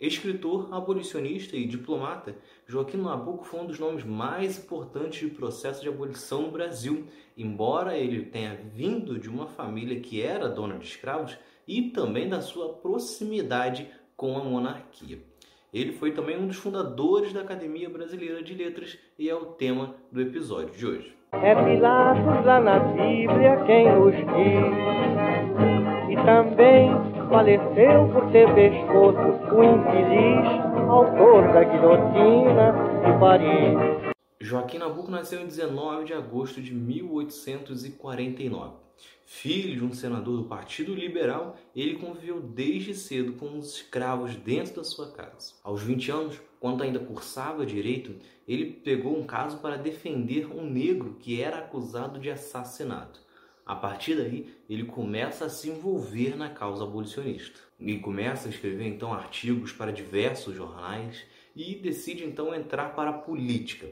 Escritor, abolicionista e diplomata, Joaquim Nabuco foi um dos nomes mais importantes do processo de abolição no Brasil, embora ele tenha vindo de uma família que era dona de escravos e também da sua proximidade com a monarquia. Ele foi também um dos fundadores da Academia Brasileira de Letras e é o tema do episódio de hoje. É Pilatos lá na Bíblia quem diz, e também faleceu por ter pescoço o infeliz autor da guilhotina de Paris. Joaquim Nabuco nasceu em 19 de agosto de 1849. Filho de um senador do Partido Liberal, ele conviveu desde cedo com os escravos dentro da sua casa. Aos 20 anos, quando ainda cursava direito, ele pegou um caso para defender um negro que era acusado de assassinato. A partir daí, ele começa a se envolver na causa abolicionista. E começa a escrever então artigos para diversos jornais e decide então entrar para a política.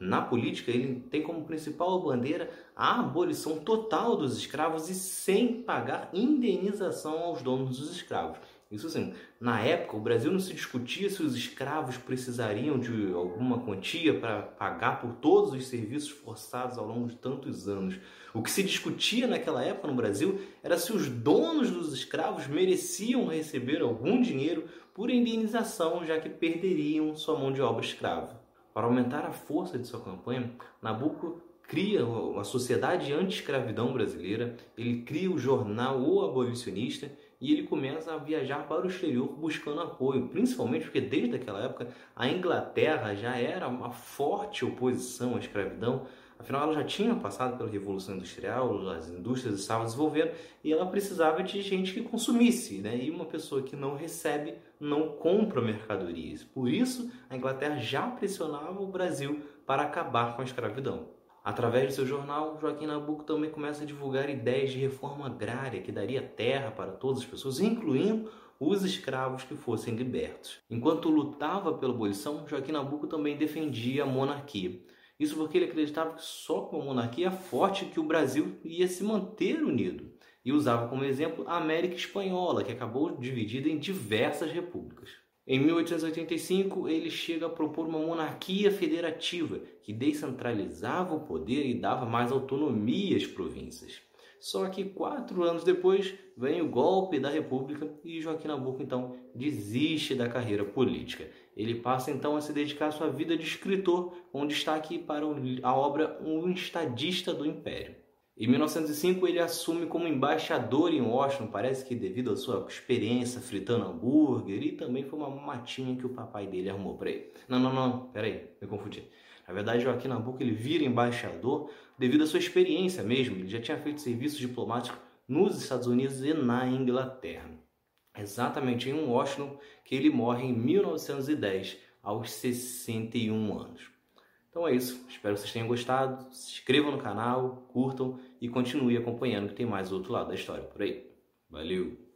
Na política, ele tem como principal bandeira a abolição total dos escravos e sem pagar indenização aos donos dos escravos. Isso sim, na época o Brasil não se discutia se os escravos precisariam de alguma quantia para pagar por todos os serviços forçados ao longo de tantos anos. O que se discutia naquela época no Brasil era se os donos dos escravos mereciam receber algum dinheiro por indenização, já que perderiam sua mão de obra escrava. Para aumentar a força de sua campanha, Nabucco cria a Sociedade Anti-Escravidão Brasileira, ele cria o jornal O Abolicionista e ele começa a viajar para o exterior buscando apoio, principalmente porque desde aquela época a Inglaterra já era uma forte oposição à escravidão, afinal ela já tinha passado pela Revolução Industrial, as indústrias estavam desenvolvendo e ela precisava de gente que consumisse, né? e uma pessoa que não recebe não compra mercadorias. Por isso a Inglaterra já pressionava o Brasil para acabar com a escravidão. Através de seu jornal, Joaquim Nabuco também começa a divulgar ideias de reforma agrária que daria terra para todas as pessoas, incluindo os escravos que fossem libertos. Enquanto lutava pela abolição, Joaquim Nabuco também defendia a monarquia. Isso porque ele acreditava que só com a monarquia forte que o Brasil ia se manter unido. E usava como exemplo a América Espanhola, que acabou dividida em diversas repúblicas. Em 1885, ele chega a propor uma monarquia federativa que descentralizava o poder e dava mais autonomia às províncias. Só que quatro anos depois vem o golpe da República e Joaquim Nabuco então desiste da carreira política. Ele passa então a se dedicar à sua vida de escritor, com destaque para a obra Um Estadista do Império. Em 1905 ele assume como embaixador em Washington, parece que devido à sua experiência fritando hambúrguer e também foi uma matinha que o papai dele arrumou para ele. Não, não, não, peraí, me confundi. Na verdade, Joaquim Nabuco ele vira embaixador devido à sua experiência mesmo. Ele já tinha feito serviço diplomático nos Estados Unidos e na Inglaterra. Exatamente em Washington que ele morre em 1910, aos 61 anos. Então é isso. Espero que vocês tenham gostado. Se inscrevam no canal, curtam e continue acompanhando que tem mais outro lado da história por aí. Valeu!